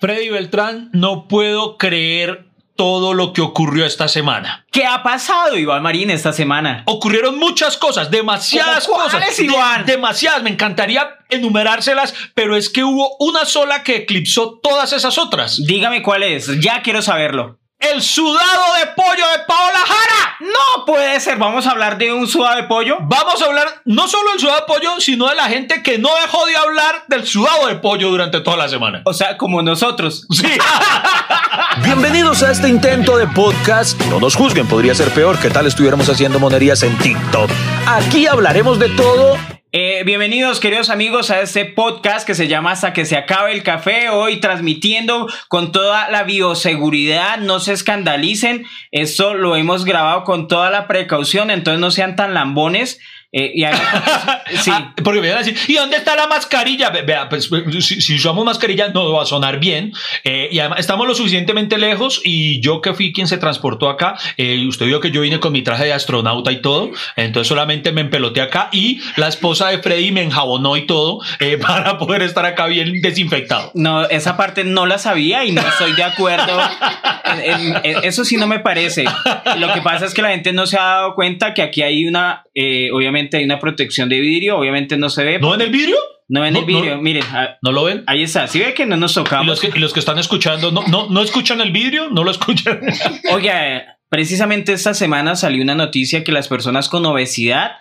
Freddy Beltrán, no puedo creer todo lo que ocurrió esta semana. ¿Qué ha pasado, Iván Marín, esta semana? Ocurrieron muchas cosas, demasiadas ¿Cómo cosas. cuáles, Iván? De- demasiadas, me encantaría enumerárselas, pero es que hubo una sola que eclipsó todas esas otras. Dígame cuál es, ya quiero saberlo. El sudado de pollo de Paola Jara. No puede ser, vamos a hablar de un sudado de pollo. Vamos a hablar no solo del sudado de pollo, sino de la gente que no dejó de hablar del sudado de pollo durante toda la semana. O sea, como nosotros. Sí. Bienvenidos a este intento de podcast. No nos juzguen, podría ser peor que tal estuviéramos haciendo monerías en TikTok. Aquí hablaremos de todo. Eh, bienvenidos, queridos amigos, a este podcast que se llama Hasta que se acabe el café. Hoy transmitiendo con toda la bioseguridad. No se escandalicen. Esto lo hemos grabado con toda la precaución, entonces no sean tan lambones. Eh, y sí. Ah, porque me van a decir, ¿y dónde está la mascarilla? Ve- Vea, pues si, si usamos mascarilla no va a sonar bien. Eh, y además estamos lo suficientemente lejos y yo que fui quien se transportó acá, eh, usted vio que yo vine con mi traje de astronauta y todo, entonces solamente me empeloté acá y la esposa de Freddy me enjabonó y todo eh, para poder estar acá bien desinfectado. No, esa parte no la sabía y no estoy de acuerdo. En- en- en- eso sí no me parece. Lo que pasa es que la gente no se ha dado cuenta que aquí hay una, eh, obviamente hay una protección de vidrio, obviamente no se ve. ¿No ven el vidrio? No ven no, el vidrio, no. miren, ah, ¿No lo ven? ahí está. ¿Sí ve que no nos Y tocamos? los, que, y los que están escuchando, ¿no, no, ¿no escuchan el vidrio? ¿No lo escuchan? Oye, precisamente esta semana salió una noticia que las personas con obesidad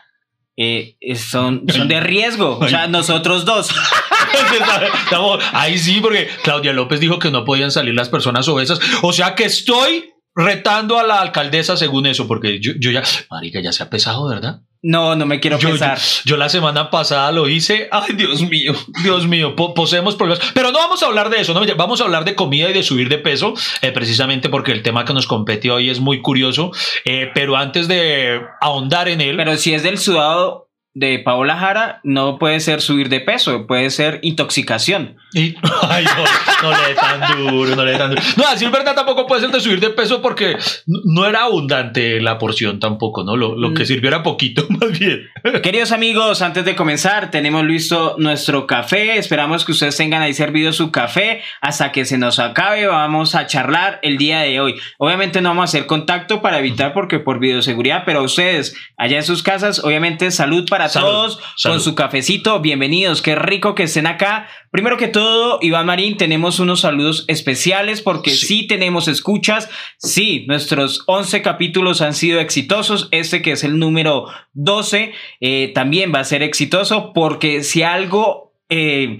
eh, son, son de riesgo. O sea, nosotros dos. Estamos- ahí sí, porque Claudia López dijo que no podían salir las personas obesas. O sea que estoy retando a la alcaldesa según eso, porque yo, yo ya, marica, ya se ha pesado, ¿verdad? No, no me quiero Yo, yo, pensar. yo la semana pasada lo hice. Ay, Dios mío, Dios mío, po- poseemos problemas. Pero no vamos a hablar de eso, no, vamos a hablar de comida y de subir de peso, eh, precisamente porque el tema que nos compete hoy es muy curioso. Eh, pero antes de ahondar en él, Pero si es del sudado de Paola Jara, no puede ser subir de peso, puede ser intoxicación. Y, ay, no, no le dé tan duro, no le dé tan duro. No, a decir verdad tampoco puede ser de subir de peso porque no- no era abundante la porción tampoco, ¿no? Lo, lo que Mm. sirvió era poquito, más bien. Queridos amigos, antes de comenzar, tenemos listo nuestro café. Esperamos que ustedes tengan ahí servido su café hasta que se nos acabe. Vamos a charlar el día de hoy. Obviamente no vamos a hacer contacto para evitar porque por videoseguridad, pero ustedes allá en sus casas, obviamente salud para Salud, todos salud. con su cafecito. Bienvenidos, qué rico que estén acá. Primero que todo, Iván Marín, tenemos unos saludos especiales porque Sí. sí tenemos escuchas. Sí, nuestros 11 capítulos han sido exitosos. Este que es el número 12 eh, también va a ser exitoso porque si algo eh,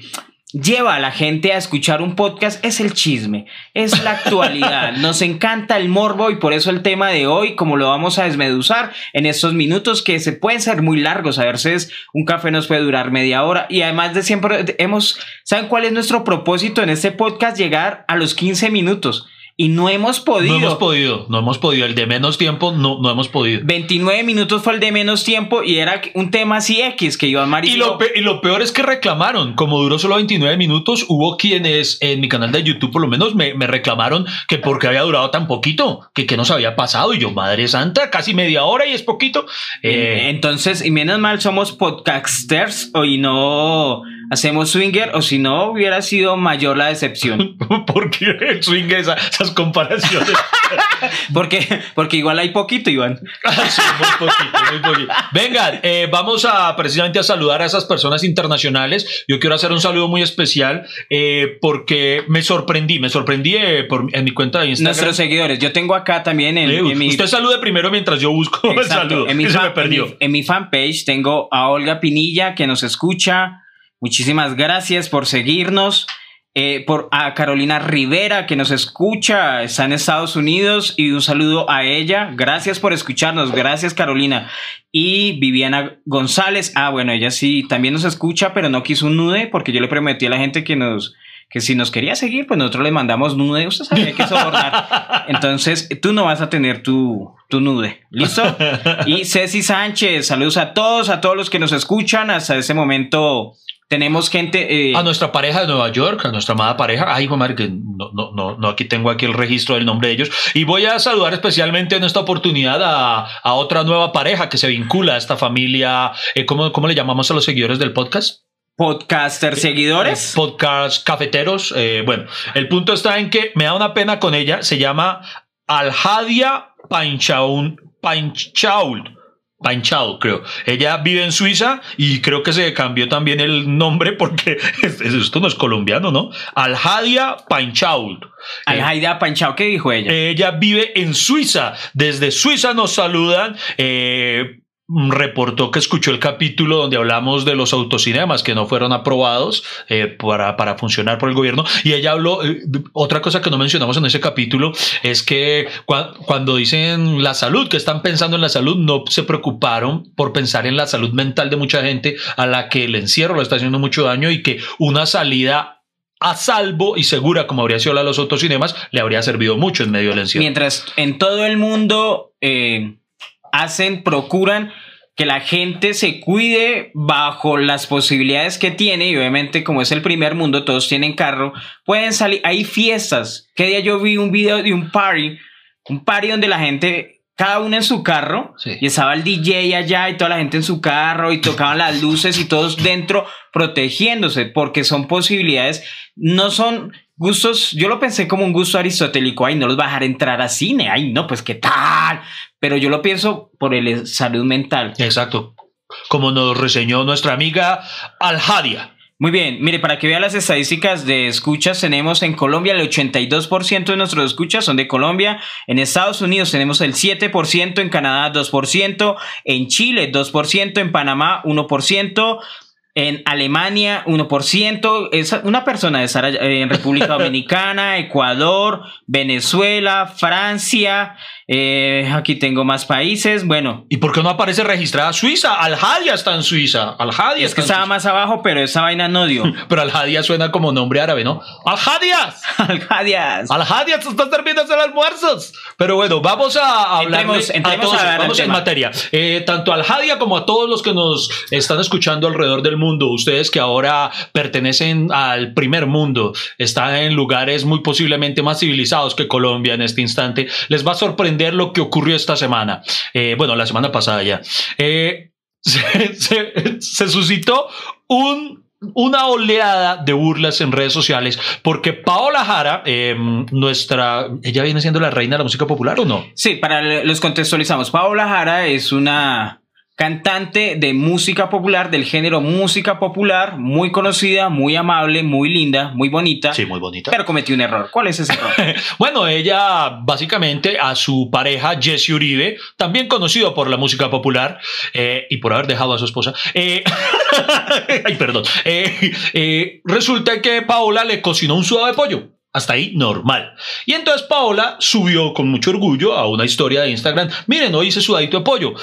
lleva a la gente a escuchar un podcast es el chisme, es la actualidad. Nos encanta el morbo y por eso el tema de hoy, como lo vamos a desmeduzar en estos minutos que se pueden ser muy largos, a veces un café nos puede durar media hora y además de siempre hemos, ¿saben cuál es nuestro propósito en este podcast? Llegar a los 15 minutos y no hemos podido. No hemos podido, no hemos podido. El de menos tiempo no, no hemos podido. 29 minutos fue el de menos tiempo y era un tema así X que Iván Marín Y lo, pe- y lo peor es que reclamaron, como duró solo 29 minutos, hubo quienes en mi canal de YouTube por lo menos me, me reclamaron que porque había durado tan poquito, que qué nos había pasado. Y yo, Madre Santa, casi media hora y es poquito. Eh, Entonces, y menos mal somos podcasters y no hacemos swinger o si no hubiera sido mayor la decepción. porque el swing esa- esas comparaciones. Porque, porque igual hay poquito, Iván. Sí, muy poquito, muy poquito. Vengan, eh, vamos a precisamente a saludar a esas personas internacionales. Yo quiero hacer un saludo muy especial eh, porque me sorprendí, me sorprendí eh, por, en mi cuenta de Instagram. Nuestros seguidores. Yo tengo acá también en, en mi. Usted salude primero mientras yo busco el Exacto, saludo. en mi se me perdió. en mi- en mi fanpage tengo a Olga Pinilla que nos escucha. Muchísimas gracias por seguirnos. Eh, por a Carolina Rivera que nos escucha, está en Estados Unidos y un saludo a ella. Gracias por escucharnos, gracias Carolina. Y Viviana González, ah bueno, ella sí también nos escucha, pero no quiso un nude porque yo le prometí a la gente que nos que si nos quería seguir, pues nosotros le mandamos nude, usted sabe hay que sobornar. Entonces, tú no vas a tener tu, tu nude, ¿listo? Y Ceci Sánchez, saludos a todos, a todos los que nos escuchan. Hasta ese momento tenemos gente... eh, A nuestra pareja de Nueva York, a nuestra amada pareja. Ay, hijo madre, que no, no, no, no, aquí tengo aquí el registro del nombre de ellos. Y voy a saludar especialmente en esta oportunidad a, a otra nueva pareja que se vincula a esta familia. eh, ¿cómo, ¿Cómo le llamamos a los seguidores del podcast? podcaster seguidores. podcast cafeteros. eh, bueno, el punto está en que me da una pena con ella. Se llama Alhadia Panchaun, Panchaul. Panchaul, creo. Ella vive en Suiza y creo que se cambió también el nombre porque es- es- esto no es colombiano, ¿no? Alhadia Panchaul. Al Eh, Haida Panchao, ¿qué dijo ella? ella vive en Suiza. Desde Suiza nos saludan. Eh, reportó que escuchó el capítulo donde hablamos de los autocinemas que no fueron aprobados eh, para, para funcionar por el gobierno. Y ella habló, eh, otra cosa que no mencionamos en ese capítulo es que cua- cuando dicen la salud, que están pensando en la salud, no se preocuparon por pensar en la salud mental de mucha gente a la que el encierro le está haciendo mucho daño y que una salida a salvo y segura como habría sido la de los autocinemas le habría servido mucho en medio del encierro. Mientras en todo el mundo eh, hacen, procuran que la gente se cuide bajo las posibilidades que tiene y obviamente como es el primer mundo, todos tienen carro, pueden salir, hay fiestas. Que día yo vi un video de un party, un party donde la gente, cada uno en su carro, Sí. y estaba el DJ allá y toda la gente en su carro y tocaban las luces y todos dentro protegiéndose porque son posibilidades, no son gustos, yo lo pensé como un gusto aristotélico, ay, no los va a dejar entrar a cine, ay, no, pues qué tal, pero yo lo pienso por el salud mental. Exacto. Como nos reseñó nuestra amiga Alhadia. Muy bien, mire, para que vea las estadísticas de escuchas, tenemos en Colombia el 82% de nuestros escuchas son de Colombia, en Estados Unidos tenemos el 7%, en Canadá 2%, en Chile 2%, en Panamá 1%, en Alemania 1%, es una persona de eh, en República Dominicana, Ecuador, Venezuela, Francia, eh, aquí tengo más países, bueno, ¿Y por qué no aparece registrada Suiza? Alhadia está en Suiza. Alhadia es que estaba más abajo, pero esa vaina no dio. Pero Alhadia suena como nombre árabe, ¿no? ¡Alhadias! Alcadias. Alhadia, se está serviendo el almuerzos. Pero bueno, vamos a hablar Entremos- entremos a hablar vamos en materia. Eh, tanto a Alhadia como a todos los que nos están escuchando alrededor del mundo, ustedes que ahora pertenecen al primer mundo, están en lugares muy posiblemente más civilizados que Colombia en este instante, les va a sorprender lo que ocurrió esta semana. Eh, bueno, la semana pasada ya. Eh, se, se- se suscitó un una oleada de burlas en redes sociales porque Paola Jara, eh, nuestra, ella viene siendo la reina de la música popular o no? Sí, para los contextualizamos. Paola Jara es una cantante de música popular, del género música popular, muy conocida, muy amable, muy linda, muy bonita, Sí, muy bonita. pero cometió un error. ¿Cuál es ese error? Bueno, ella básicamente a su pareja Jesse Uribe, también conocido por la música popular eh, y por haber dejado a su esposa. eh, ay, perdón. Eh, eh, resulta que Paola le cocinó un sudado de pollo. Hasta ahí normal. Y entonces Paola subió con mucho orgullo a una historia de Instagram. Miren, hoy hice sudadito de pollo.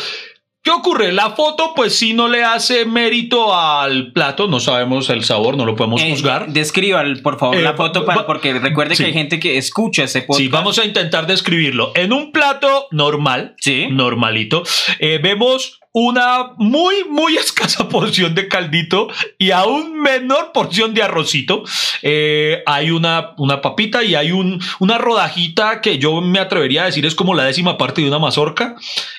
¿Qué ocurre? La foto, pues sí, no le hace mérito al plato. No sabemos el sabor, no lo podemos Eh, juzgar. describa, por favor, Eh, la foto, va- para, porque recuerde sí. que hay gente que escucha ese podcast. Sí, vamos a intentar describirlo. En un plato normal, Sí. normalito, eh, vemos una muy, muy escasa porción de caldito y aún menor porción de arrocito. Eh, hay una, una papita y hay un, una rodajita que yo me atrevería a decir es como la décima parte de una mazorca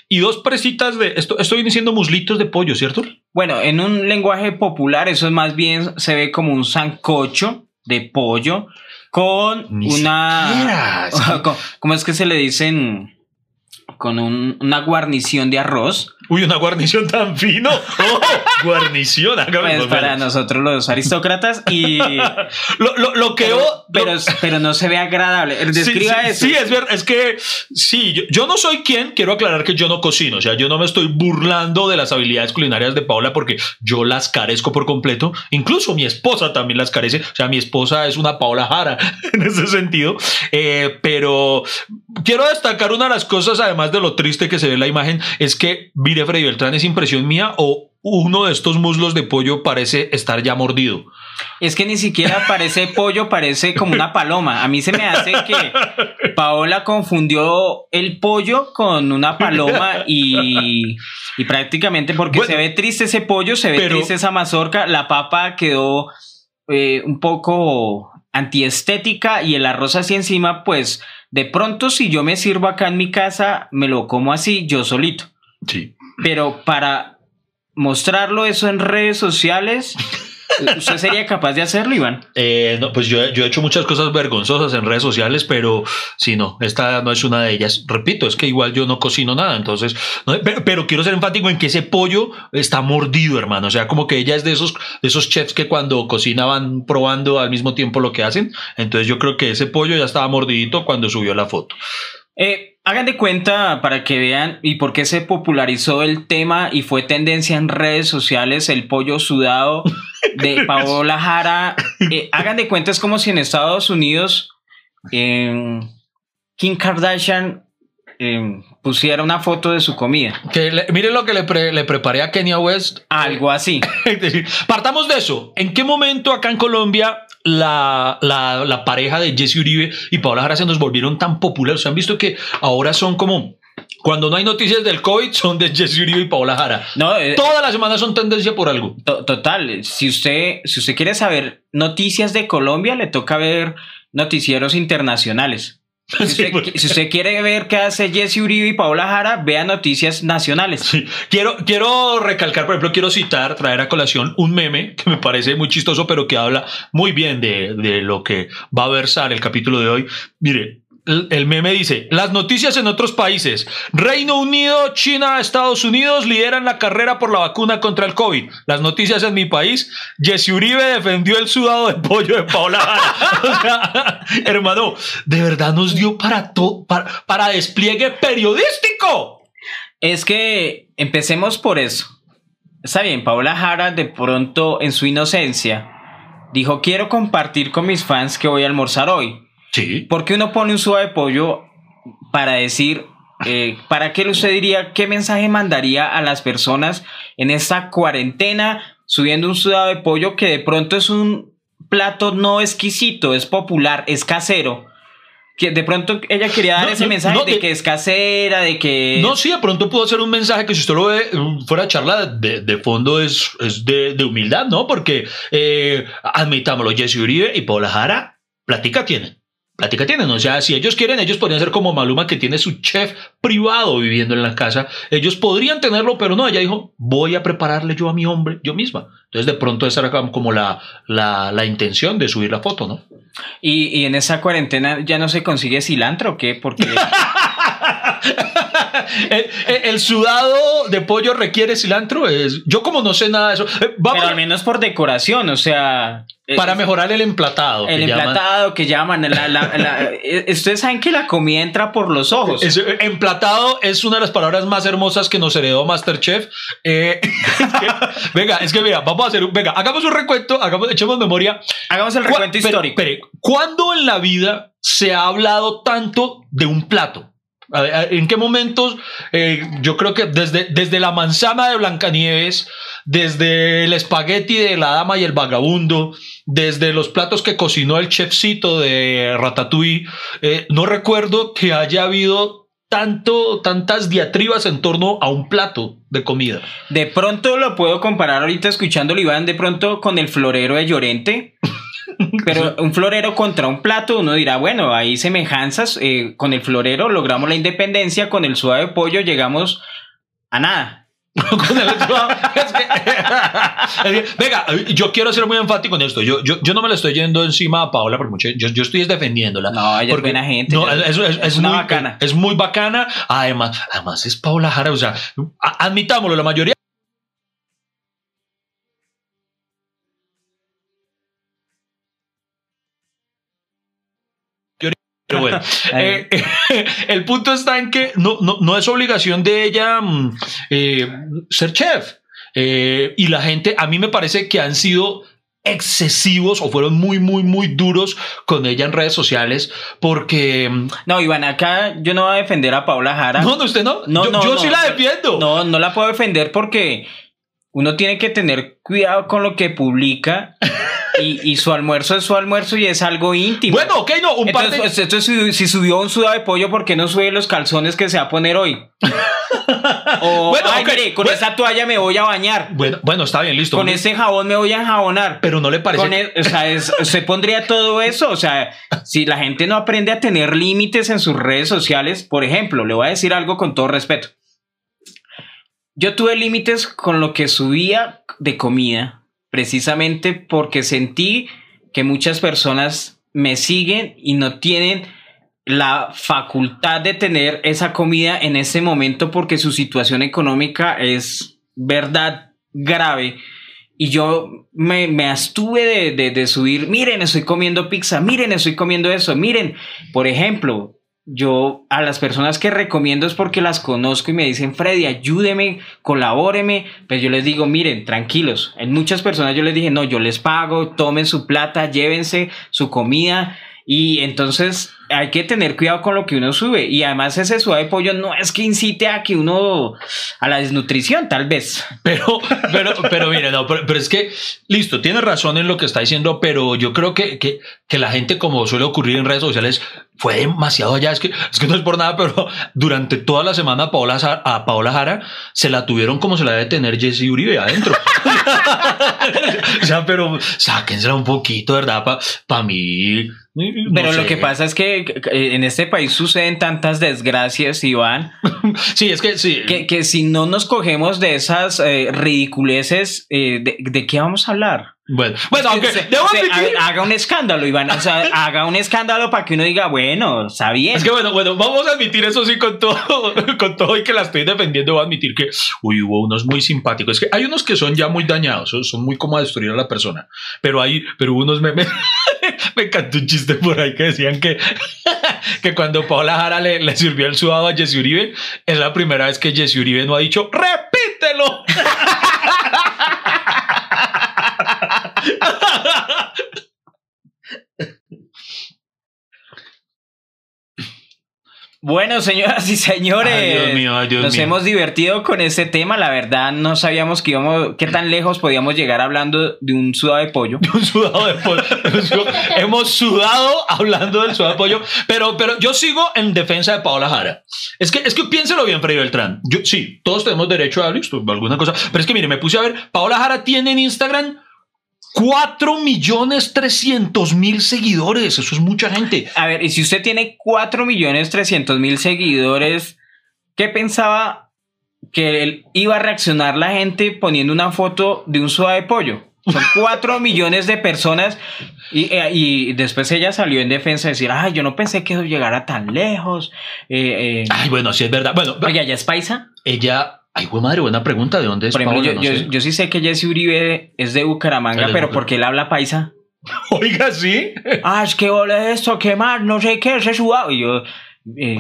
y dos presitas de esto. Esto viene siendo muslitos de pollo, ¿cierto? Bueno, en un lenguaje popular, eso es más bien se ve como un sancocho de pollo con Ni una. siquiera, ¿Cómo es que se le dicen? Con un- una guarnición de arroz. Uy, una guarnición tan fino. ¡Oh! guarnición. Pues para nosotros los aristócratas y. Lo, lo, lo que pero, pero, lo- pero no se ve agradable. Describa sí, sí, eso. Sí, es verdad. Es que sí, yo, yo no soy quien, quiero aclarar que yo no cocino. O sea, yo no me estoy burlando de las habilidades culinarias de Paola porque yo las carezco por completo. Incluso mi esposa también las carece. O sea, mi esposa es una Paola Jara en ese sentido. Eh, pero quiero destacar una de las cosas, además de lo triste que se ve la imagen, es que, mire, Freddy Beltrán, ¿es impresión mía o uno de estos muslos de pollo parece estar ya mordido? Es que ni siquiera parece pollo, parece como una paloma. A mí se me hace que Paola confundió el pollo con una paloma y, y prácticamente porque Bueno, se ve triste ese pollo, se ve pero- triste esa mazorca, la papa quedó eh, un poco antiestética y el arroz así encima, pues de pronto si yo me sirvo acá en mi casa, me lo como así yo solito. Sí. Pero para mostrarlo eso en redes sociales, ¿Usted sería capaz de hacerlo, Iván? Eh, no, pues yo, yo, he hecho muchas cosas vergonzosas en redes sociales, pero sí, no, esta no es una de ellas. Repito, es que igual yo no cocino nada, entonces, pero, pero, quiero ser enfático en que ese pollo está mordido, hermano. O sea, como que ella es de esos, de esos chefs que cuando cocinaban probando al mismo tiempo lo que hacen. Entonces yo creo que ese pollo ya estaba mordidito cuando subió la foto. Eh, hagan de cuenta para que vean y por qué se popularizó el tema y fue tendencia en redes sociales el pollo sudado de Paola Jara. Eh, hagan de cuenta, es como si en Estados Unidos Kim Kardashian em, pusiera una foto de su comida. Que miren lo que le, le, preparé a Kenya West. Algo así. Partamos de eso. ¿En qué momento acá en Colombia la, la, la pareja de Jesse Uribe y Paola Jara se nos volvieron tan populares? ¿Se han visto que ahora son como cuando no hay noticias del COVID, son de Jesse Uribe y Paola Jara. No, eh, Todas las semanas son tendencia por algo. total. Si usted, si usted quiere saber noticias de Colombia, le toca ver noticieros internacionales. Si usted, quiere ver qué hace Jesse Uribe y Paola Jara, vea noticias nacionales. Quiero, quiero recalcar, por ejemplo, quiero citar, traer a colación un meme que me parece muy chistoso, pero que habla muy bien de, de lo que va a versar el capítulo de hoy. Mire, el meme dice, las noticias en otros países. Reino Unido, China, Estados Unidos lideran la carrera por la vacuna contra el COVID. Las noticias en mi país, Jesse Uribe defendió el sudado de pollo de Paula hermano, de verdad nos dio para, todo para, despliegue periodístico. Es que empecemos por eso. Está bien, Paula Jara de pronto en su inocencia dijo, quiero compartir con mis fans que voy a almorzar hoy. Sí. ¿Por qué uno pone un suave pollo para decir, eh, ¿para qué usted diría, qué mensaje mandaría a las personas en esta cuarentena subiendo un sudado de pollo que de pronto es un plato no exquisito, es popular, es casero? Que de pronto ella quería dar ese mensaje de, que es casera, de que... No, sí, de pronto pudo ser un mensaje que si usted lo ve fuera charla de, de fondo es, es de, de, humildad, ¿no? Porque eh, admitámoslo, Jesse Uribe y Paula Jara, platica tienen plática tienen. O sea, si ellos quieren, ellos podrían ser como Maluma que tiene su chef privado viviendo en la casa. Ellos podrían tenerlo, pero no, ella dijo, voy a prepararle yo a mi hombre, yo misma. Entonces de pronto esa era como la, la, la intención de subir la foto, ¿no? Y, y, en esa cuarentena ya no se consigue cilantro, ¿o qué? Porque... el, sudado de pollo requiere cilantro. Es, yo como no sé nada de eso. Eh, Pero al menos por decoración, o sea... Para mejorar el emplatado. El emplatado que llaman. Eh, ustedes saben que la comida entra por los ojos. emplatado es una de las palabras más hermosas que nos heredó Masterchef. Eh, venga, es que mira, vamos a hacer un. Venga, hagamos un recuento, hagamos, echemos memoria. Hagamos el recuento histórico. ¿Cuándo en la vida se ha hablado tanto de un plato? ¿En qué momentos? Eh, yo creo que desde, desde la manzana de Blancanieves, desde el espagueti de la dama y el vagabundo, desde los platos que cocinó el chefcito de Ratatouille, eh, no recuerdo que haya habido tanto, tantas diatribas en torno a un plato de comida. De pronto lo puedo comparar ahorita escuchando Iván, de pronto con el florero de Llorente. Pero un florero contra un plato, uno dirá, bueno, hay semejanzas. Eh, con el florero logramos la independencia, con el suave pollo llegamos a nada. Venga, yo quiero ser muy enfático en esto. Yo, yo, yo no me la estoy yendo encima a Paola, por mucho, yo, yo estoy defendiéndola. No, ella es buena gente. es, muy, bacana. Es muy bacana. Además, además es Paola Jara. O sea, admitámoslo, la mayoría bueno, eh, el punto está en que no, no, no es obligación de ella mm, eh, ser chef. Eh, y la gente, a mí me parece que han sido excesivos o fueron muy, muy, muy duros con ella en redes sociales porque... Mm, no, Iván, acá yo no voy a defender a Paula Jara. No, no, usted no. no yo, no, yo sí la defiendo. No, no la puedo defender porque uno tiene que tener cuidado con lo que publica y, su almuerzo es su almuerzo y es algo íntimo. Bueno, ok, no, un par de... Entonces, si, subió un sudado de pollo, ¿por qué no sube los calzones que se va a poner hoy? o, bueno, ay, con esa toalla me voy a bañar. Bueno, bueno, está bien, listo. Con ese jabón me voy a enjabonar. Pero no le parece... E, o sea, se pondría todo eso. O sea, si la gente no aprende a tener límites en sus redes sociales, por ejemplo, le voy a decir algo con todo respeto. Yo tuve límites con lo que subía de comida precisamente porque sentí que muchas personas me siguen y no tienen la facultad de tener esa comida en ese momento porque su situación económica es verdad grave. Y yo me, me abstuve de, de, de subir, miren, estoy comiendo pizza, miren, estoy comiendo eso, miren, por ejemplo, yo a las personas que recomiendo es porque las conozco y me dicen, Freddy, ayúdeme, colabóreme. Pues yo les digo, miren, tranquilos. En muchas personas yo les dije, no, yo les pago, tomen su plata, llévense su comida. Y entonces hay que tener cuidado con lo que uno sube. Y además ese suave pollo no es que incite a que uno a la desnutrición, tal vez. Pero, pero, pero mire, no, pero, pero es que, listo, tiene razón en lo que está diciendo, pero yo creo que, que, que la gente, como suele ocurrir en redes sociales, fue demasiado allá. Es que, es que no es por nada, pero durante toda la semana a Paola, a Paola Jara se la tuvieron como se la debe tener Jesse Uribe adentro. o sea, pero sáquensela un poquito, ¿verdad? Para pa mí. No Pero lo sé. que pasa es que eh, en este país suceden tantas desgracias, Iván, Sí, es que sí. que, que si no nos cogemos de esas eh, ridiculeces, eh, de, ¿de qué vamos a hablar? Bueno, bueno, aunque Se- se- haga un escándalo, Iván. O sea, haga un escándalo para que uno diga, bueno, está bien. Es que bueno, bueno, vamos a admitir eso sí con todo, con todo y que la estoy defendiendo, voy a admitir que uy, hubo unos muy simpáticos. Es que hay unos que son ya muy dañados, son, muy como a destruir a la persona. Pero hay, pero unos memes. Me encantó un chiste por ahí que decían que, que cuando Paola Jara le, sirvió el sudado a Jesse Uribe, es la primera vez que Jesse Uribe no ha dicho ¡Repítelo! Bueno, señoras y señores, Ay, Dios mío, ay, Dios nos mío. hemos divertido con este tema. La verdad, no sabíamos que íbamos, qué tan lejos podíamos llegar hablando de un sudado de pollo. un sudado de pollo. Hemos sudado hablando del sudado de pollo, pero, pero yo sigo en defensa de Paola Jara. Es que, es que piénselo bien, Freddy Beltrán. Yo, sí, todos tenemos derecho a listo, alguna cosa, pero es que mire, me puse a ver, Paola Jara tiene en Instagram 4 millones 300 mil seguidores. Eso es mucha gente. A ver, y si usted tiene 4 millones 300 mil seguidores, ¿qué pensaba que él iba a reaccionar la gente poniendo una foto de un sudado de pollo? Son 4 millones de personas y, eh, y después ella salió en defensa a decir, ay, yo no pensé que eso llegara tan lejos. Eh, eh, Ay, bueno, sí es verdad. Bueno, Oye, ¿ella es paisa? ella. Ay, güey, madre, buena pregunta. ¿De dónde es Por ejemplo, Paola? yo, No yo- sé. yo sí sé que Jesse Uribe es de Bucaramanga, Él es pero de porque él habla paisa. Oiga, sí. ah, es que ole esto, qué más, no sé qué, ese sudado. Y yo, eh,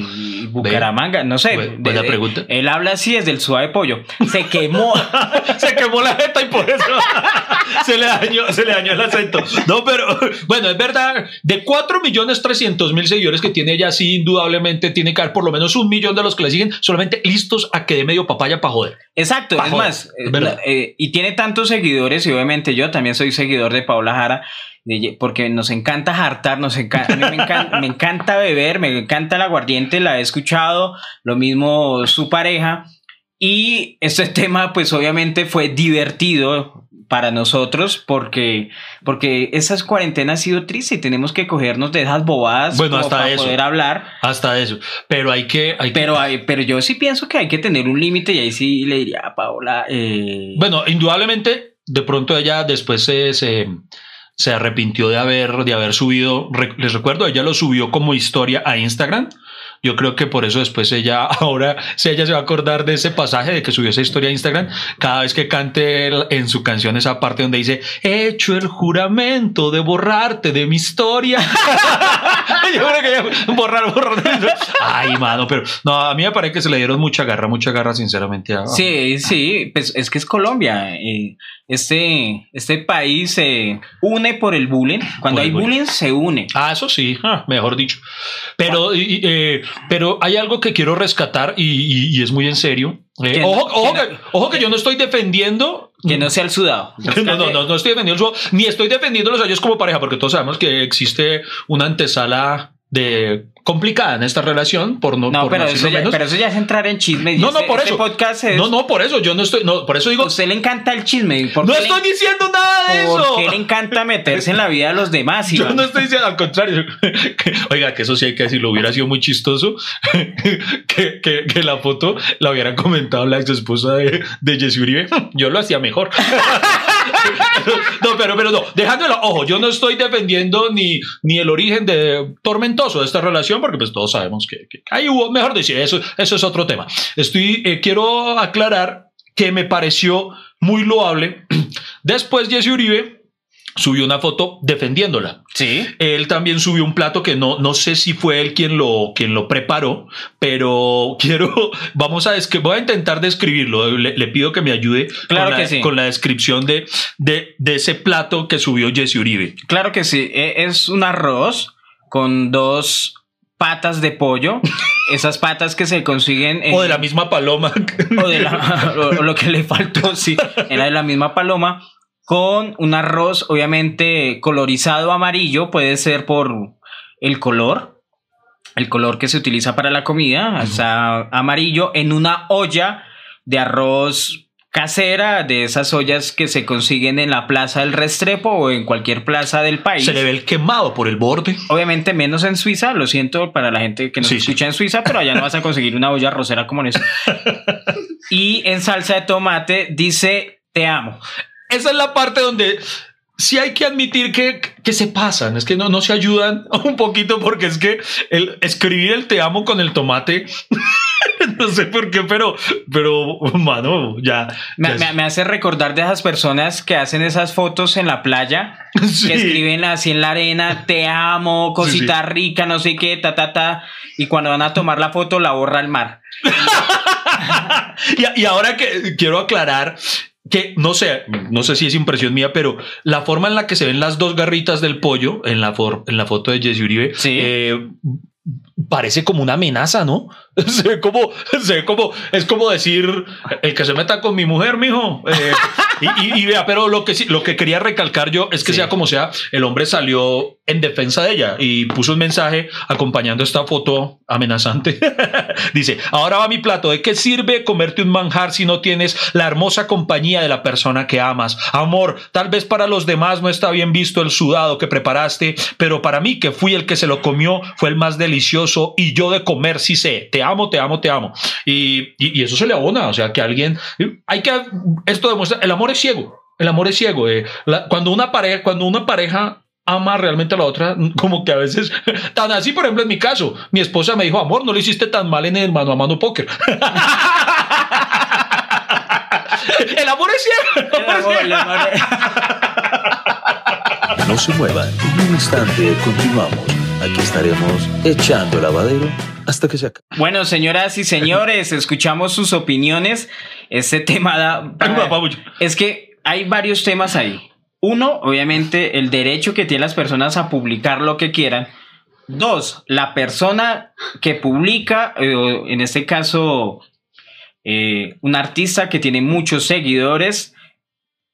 Bucaramanga, no sé. Bu- buena pregunta. Él habla así desde el suave pollo. Se quemó. se quemó la jeta y por eso se le dañó, se le dañó el acento. No, pero bueno, es verdad, de 4 millones 300 mil seguidores que tiene ella, sí, indudablemente tiene que haber por lo menos un millón de los que le siguen solamente listos a que dé medio papaya para joder. Exacto, Pa' es joder, más, es eh, eh, y tiene tantos seguidores, y obviamente yo también soy seguidor de Paula Jara, de- porque nos encanta hartar, nos encanta, a mí me encanta, me encanta beber, me encanta el aguardiente, la he escuchado, lo mismo su pareja, y este tema pues obviamente fue divertido para nosotros porque, porque esas cuarentenas ha sido triste y tenemos que cogernos de esas bobadas Bueno, hasta para eso. poder hablar. Hasta eso. Pero hay que. Hay que- Pero, hay- pero yo sí pienso que hay que tener un límite y ahí sí le diría a Paola. eh, Bueno, indudablemente, de pronto ella después se, se, se arrepintió de haber, de haber subido, les recuerdo, ella lo subió como historia a Instagram. Yo creo que por eso después ella, ahora, si ella se va a acordar de ese pasaje de que subió esa historia a Instagram, cada vez que cante en su canción esa parte donde dice, he hecho el juramento de borrarte de mi historia. Yo creo que ella, borrar, borrar. Ay, mano, pero no, a mí me parece que se le dieron mucha garra, mucha garra, sinceramente. a- Sí, sí, pues es que es Colombia. eh, este, este país se une por el bullying. Cuando Por hay bullying. bullying, se une. Ah, eso sí, ah, mejor dicho. Pero, y- eh, pero hay algo que quiero rescatar y, y- y es muy en serio. Eh, ojo, ojo que ojo que yo no estoy defendiendo. Que no sea el sudado. No, no, no, no estoy defendiendo el juego, ni estoy defendiendo los ellos como pareja, porque todos sabemos que existe una antesala de complicada en esta relación, por no, No, por pero, no eso ya, menos. pero eso ya es entrar en chisme. y No, no, este- por este eso. podcast es- No, no, por eso, yo no estoy, no, por eso digo, A usted le encanta el chisme. ¿por no le- estoy diciendo nada de eso. ¿Por qué le encanta meterse en la vida de los demás? Yo no estoy diciendo al contrario. Que- Oiga, que eso sí hay que decirlo. Hubiera sido muy chistoso que, que- que la foto la hubieran comentado la ex esposa de, de Jesse Uribe. Yo lo hacía mejor. no, pero, pero no, dejándolo, ojo, yo no estoy defendiendo ni, ni el origen de tormentoso de esta relación, porque pues todos sabemos que, que ahí hubo, mejor decir, eso, eso es otro tema. Estoy, eh, quiero aclarar que me pareció muy loable. Después Jesse Uribe subió una foto defendiéndola. Sí. Él también subió un plato que no, no sé si fue él quien lo, quien lo preparó, pero quiero, vamos a, que voy a intentar describirlo. Le, le pido que me ayude Claro con, que la, sí. con la descripción de, de, de ese plato que subió Jesse Uribe. Claro que sí. E- Es un arroz con dos patas de pollo. Esas patas que se consiguen en, O de la misma paloma. o de la- o lo que le faltó, sí, era de la misma paloma, con un arroz obviamente colorizado amarillo, puede ser por el color, el color que se utiliza para la comida, o sea, amarillo, en una olla de arroz casera, de esas ollas que se consiguen en la Plaza del Restrepo o en cualquier plaza del país. Se le ve el quemado por el borde. Obviamente menos en Suiza, lo siento para la gente que nos Sí, sí. escucha en Suiza, pero allá no vas a conseguir una olla arrocera como en eso. y en salsa de tomate dice te amo. Esa es la parte donde sí hay que admitir que, que se pasan, es que no, no se ayudan un poquito porque es que el escribir el te amo con el tomate, no sé por qué, pero, pero, mano, ya. Me, ya me- me hace recordar de esas personas que hacen esas fotos en la playa, Sí. que escriben así en la arena, te amo, cosita Sí, rica, no sé qué, ta, ta, ta, y cuando van a tomar la foto la borra el mar. y, y ahora que quiero aclarar que no sé, no sé si es impresión mía, pero la forma en la que se ven las dos garritas del pollo en la, for- en la foto de Jesse Uribe Sí. eh, parece como una amenaza, ¿no? Se ve como, se ve como, es como decir el que se meta con mi mujer, mijo. Eh, y, y- y vea, pero lo que lo que quería recalcar yo es que Sí. sea como sea, el hombre salió en defensa de ella y puso un mensaje acompañando esta foto amenazante. Dice, ahora va mi plato. ¿De qué sirve comerte un manjar si no tienes la hermosa compañía de la persona que amas? Amor, tal vez para los demás no está bien visto el sudado que preparaste, pero para mí, que fui el que se lo comió, fue el más delicioso y yo de comer sí sé. Te amo, te amo, te amo. Y, y- y eso se le abona. O sea, que alguien... Hay que... Esto demuestra... El amor es ciego. El amor es ciego. eh. La- cuando una pareja... Cuando una pareja ama realmente a la otra, como que a veces, tan así, por ejemplo, en mi caso, mi esposa me dijo, amor, no lo hiciste tan mal en el mano a mano póker. el amor es ciego. el amor es ciego. No se muevan, en un instante continuamos. Aquí estaremos echando lavadero hasta que se acabe. Bueno, señoras y señores, escuchamos sus opiniones. Este tema da... Es que hay varios temas ahí. Uno, obviamente, el derecho que tienen las personas a publicar lo que quieran. Dos, la persona que publica, eh, en este caso, eh, un artista que tiene muchos seguidores.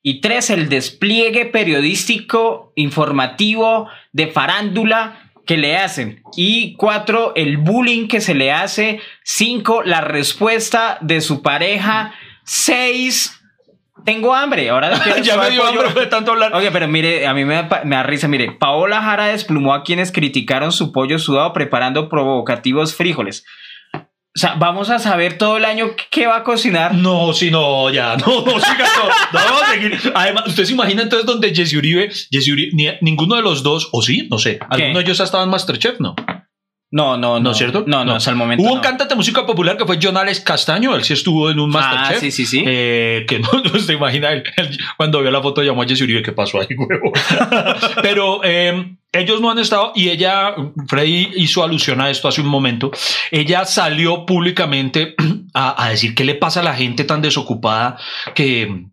Y tres, el despliegue periodístico, informativo, de farándula que le hacen. Y cuatro, el bullying que se le hace. Cinco, la respuesta de su pareja. Seis, tengo hambre. Ahora ya me dio hambre de tanto hablar. Oye, pero mire, a mí me da, me da risa. Mire, Paola Jara desplumó a quienes criticaron su pollo sudado preparando provocativos frijoles. O sea, vamos a saber todo el año qué va a cocinar. No, sí, no, ya, no, no, siga, no, no, vamos a seguir. Además, usted se imagina entonces donde Jesse Uribe, Jesse Uribe, ni- ninguno de los dos, o sí, no sé, alguno de ellos ha estado en Masterchef, ¿no? No, no, no. ¿No es cierto? No, no, hasta el momento. Hubo no. un cantante de música popular que fue John Alex Castaño, él sí estuvo en un Masterchef. Ah, sí, sí, sí. Eh, que no, no se imagina, él, él cuando vio la foto llamó a Jesse Uribe, ¿qué pasó ahí, huevo? Pero eh, ellos no han estado, y ella, Freddy hizo alusión a esto hace un momento, ella salió públicamente a, a decir qué le pasa a la gente tan desocupada que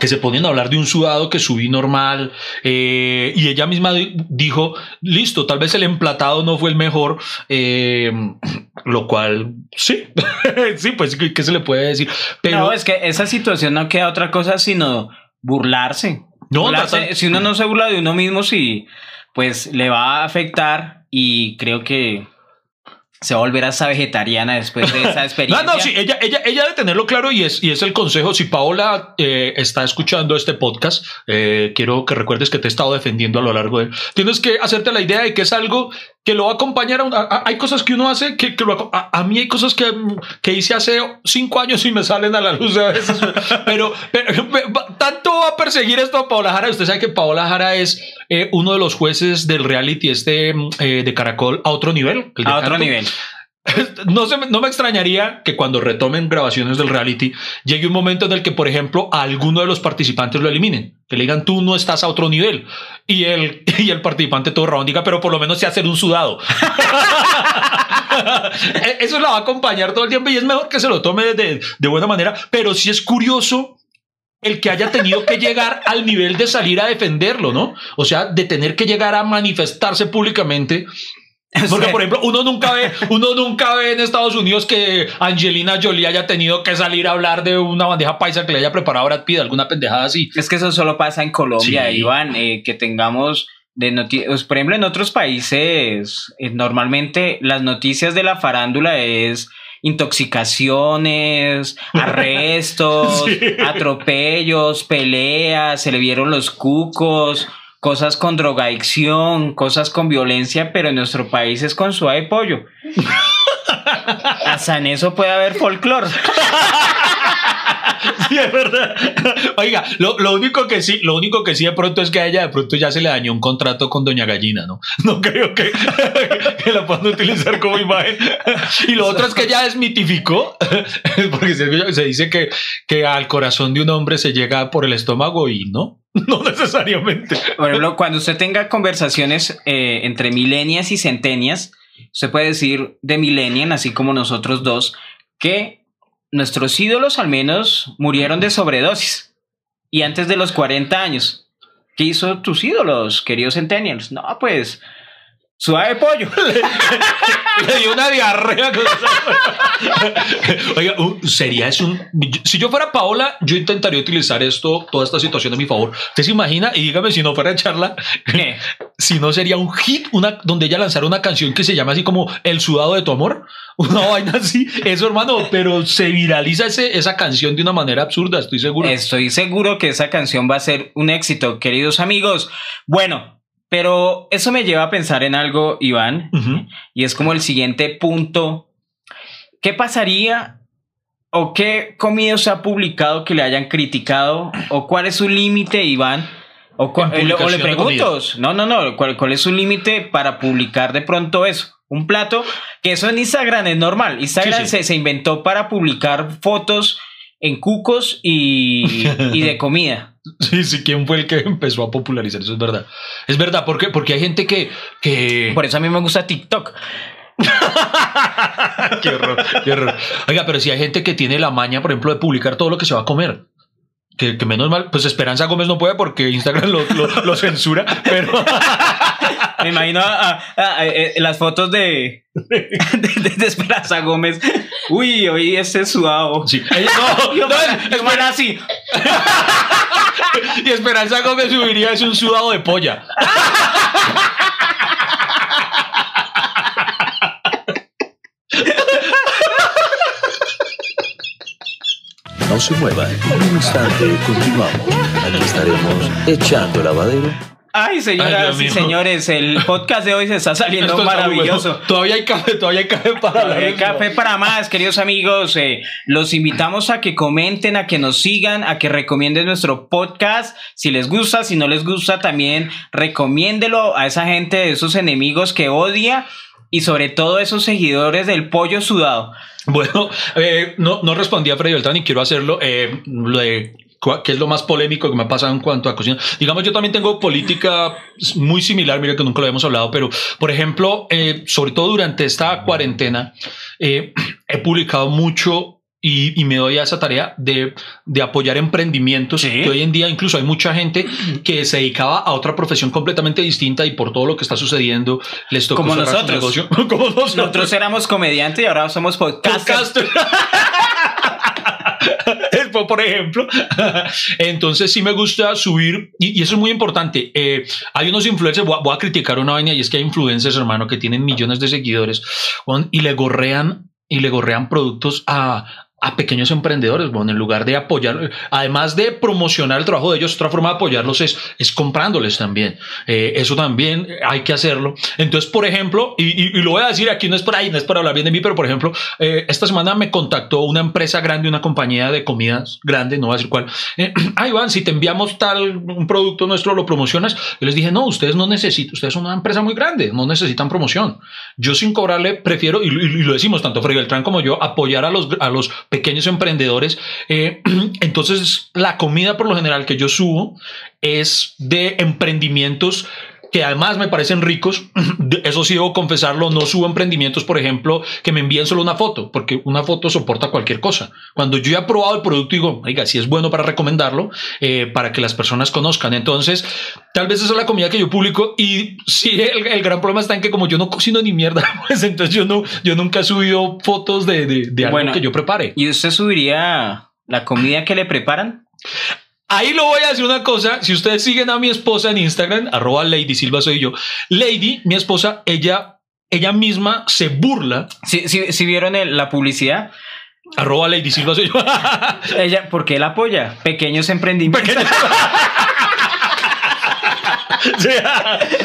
que se ponen a hablar de un sudado que subí normal eh, y ella misma di- dijo, listo, tal vez el emplatado no fue el mejor, eh, lo cual sí, sí, pues ¿qué, se le puede decir? Pero no, es que esa situación no queda otra cosa sino burlarse. No, Burlarse. Si uno no se burla de uno mismo, sí, pues le va a afectar y creo que se va a volver hasta vegetariana después de esa No, experiencia. no, sí, ella, ella, ella debe tenerlo claro y es, y es el consejo. Si Paola eh, está escuchando este podcast, eh, quiero que recuerdes que te he estado defendiendo a lo largo de... Tienes que hacerte la idea de que es algo que lo va a acompañar a, un- a- a- hay cosas que uno hace que, que lo a, a mí hay cosas que, que hice hace cinco años y me salen a la luz a veces pero, pero, pero, tanto va a perseguir esto a Paola Jara usted sabe que Paola Jara es eh, uno de los jueces del reality este mm, eh, de Caracol a otro nivel A otro canto. nivel. No, se me- no me extrañaría que cuando retomen grabaciones del reality llegue un momento en el que, por ejemplo, a alguno de los participantes lo eliminen. Que le digan, tú no estás a otro nivel. Y el, y el participante todo round diga, pero por lo menos se hacer un sudado. E, Eso la va a acompañar todo el tiempo y es mejor que se lo tome de, de buena manera. Pero sí es curioso el que haya tenido que llegar al nivel de salir a defenderlo, ¿no? O sea, de tener que llegar a manifestarse públicamente porque, por ejemplo, uno nunca ve, uno nunca ve en Estados Unidos que Angelina Jolie haya tenido que salir a hablar de una bandeja paisa que le haya preparado Brad Pitt, alguna pendejada así. Es que eso solo pasa en Colombia, Sí. Iván, eh, que tengamos de noticias, por ejemplo, en otros países, eh, normalmente las noticias de la farándula es intoxicaciones, arrestos, Sí. atropellos, peleas, se le vieron los cucos, cosas con drogadicción, cosas con violencia, pero en nuestro país es con suave pollo. Hasta en eso puede haber folclore. Sí, es verdad. Oiga, lo, lo único que sí, lo único que sí de pronto es que a ella de pronto ya se le dañó un contrato con Doña Gallina, ¿no? No creo que, que la puedan utilizar como imagen. Y lo otro es que ya desmitificó, porque se, se dice que, que al corazón de un hombre se llega por el estómago y no, no necesariamente. Por ejemplo, cuando usted tenga conversaciones eh, entre milenias y centenias, usted puede decir de millennial, así como nosotros dos, que nuestros ídolos al menos murieron de sobredosis y antes de los 40 años. ¿Qué hizo tus ídolos, queridos centennials? No, pues suave pollo. Le dio una diarrea. Oiga, uh, sería eso un. Si yo fuera Paola, yo intentaría utilizar esto, toda esta situación a mi favor. ¿Usted se imagina? Y dígame si no fuera a echarla, ¿Qué? si no sería un hit, una, donde ella lanzara una canción que se llama así como El sudado de tu amor. Una vaina así. Eso, hermano, pero se viraliza ese, esa canción de una manera absurda, estoy seguro. Estoy seguro que esa canción va a ser un éxito, queridos amigos. Bueno, pero eso me lleva a pensar en algo, Iván. Y es como el siguiente punto. ¿Qué pasaría o qué comida se ha publicado que le hayan criticado? ¿O cuál es su límite, Iván? O, eh, le- o pregunto, no, no, no, ¿cuál, cuál es su límite para publicar de pronto eso? Un plato, que eso en Instagram es normal. Instagram Sí, sí. Se, se inventó para publicar fotos en cucos y, y de comida. Sí, sí, ¿quién fue el que empezó a popularizar? Eso es verdad. Es verdad, ¿por qué? Porque hay gente que. que... Por eso a mí me gusta TikTok. qué horror, qué horror. Oiga, pero si hay gente que tiene la maña, por ejemplo, de publicar todo lo que se va a comer. Que, que menos mal, pues Esperanza Gómez no puede porque Instagram lo, lo- lo censura, pero Me imagino a- a- a- eh, las fotos de, de, de- de Esperanza Gómez. Uy, hoy este sudado. sí. No, Yo no, espera, así. y Esperanza Gómez subiría es un sudado de polla. No se muevan, en un instante continuamos. Aquí estaremos echando lavadero. Ay, señoras y señores, el podcast de hoy se está saliendo maravilloso. bueno. Todavía hay café, todavía hay café para de café para más, queridos amigos. eh, los invitamos a que comenten, a que nos sigan, a que recomienden nuestro podcast. Si les gusta, si no les gusta, también recomiéndelo a esa gente, esos enemigos que odia y sobre todo esos seguidores del pollo sudado. Bueno, eh, no, no respondí a Freddy Beltrán y quiero hacerlo. eh, qué es lo más polémico que me ha pasado en cuanto a cocina. Digamos, yo también tengo política muy similar, mira que nunca lo habíamos hablado, pero por ejemplo, eh, sobre todo durante esta cuarentena, eh, he publicado mucho. Y, y me doy a esa tarea de, de apoyar emprendimientos Sí. que hoy en día incluso hay mucha gente que se dedicaba a otra profesión completamente distinta y por todo lo que está sucediendo les tocó Como cerrar su nosotros. negocio. Como nosotros. Nosotros éramos comediantes y ahora somos podcasters. Podcaster. Por- ejemplo, entonces sí me gusta subir, y, eso es muy importante. eh, hay unos influencers, voy a, voy a criticar una vaina, y es que hay influencers, hermano, que tienen millones de seguidores y le gorrean y le gorrean productos a, a pequeños emprendedores, bueno, en lugar de apoyar, además de promocionar el trabajo de ellos, otra forma de apoyarlos es, es comprándoles también. Eh, eso también hay que hacerlo. Entonces, por ejemplo, y, lo voy a decir aquí, no es por ahí, no es para hablar bien de mí, pero por ejemplo, eh, esta semana me contactó una empresa grande, una compañía de comidas grande, no voy a decir cuál. Eh, ah, Iván, si te enviamos tal, un producto nuestro, lo promocionas. Yo les dije, no, ustedes no necesitan, ustedes son una empresa muy grande, no necesitan promoción. Yo sin cobrarle prefiero, y, lo decimos tanto Freddy Beltrán como yo, apoyar a los, a los pequeños emprendedores. Eh, entonces, la comida por lo general que yo subo es de emprendimientos que además me parecen ricos. Eso sí debo confesarlo, no subo emprendimientos, por ejemplo, que me envíen solo una foto, porque una foto soporta cualquier cosa. Cuando yo he probado el producto, digo, oiga, si es bueno para recomendarlo, eh, para que las personas conozcan. Entonces, tal vez esa es la comida que yo publico y sí, el, gran problema está en que como yo no cocino ni mierda, pues entonces yo, no, yo nunca he subido fotos de, de, algo que yo prepare. ¿Y usted subiría la comida que le preparan? Ahí lo voy a decir una cosa. Si ustedes siguen a mi esposa en Instagram, arroba Lady Silva soy yo. Lady, mi esposa, ella, ella misma se burla. Si, si, vieron la publicidad, Arroba Lady Silva soy yo. ella, ¿por qué la apoya? Pequeños emprendimientos.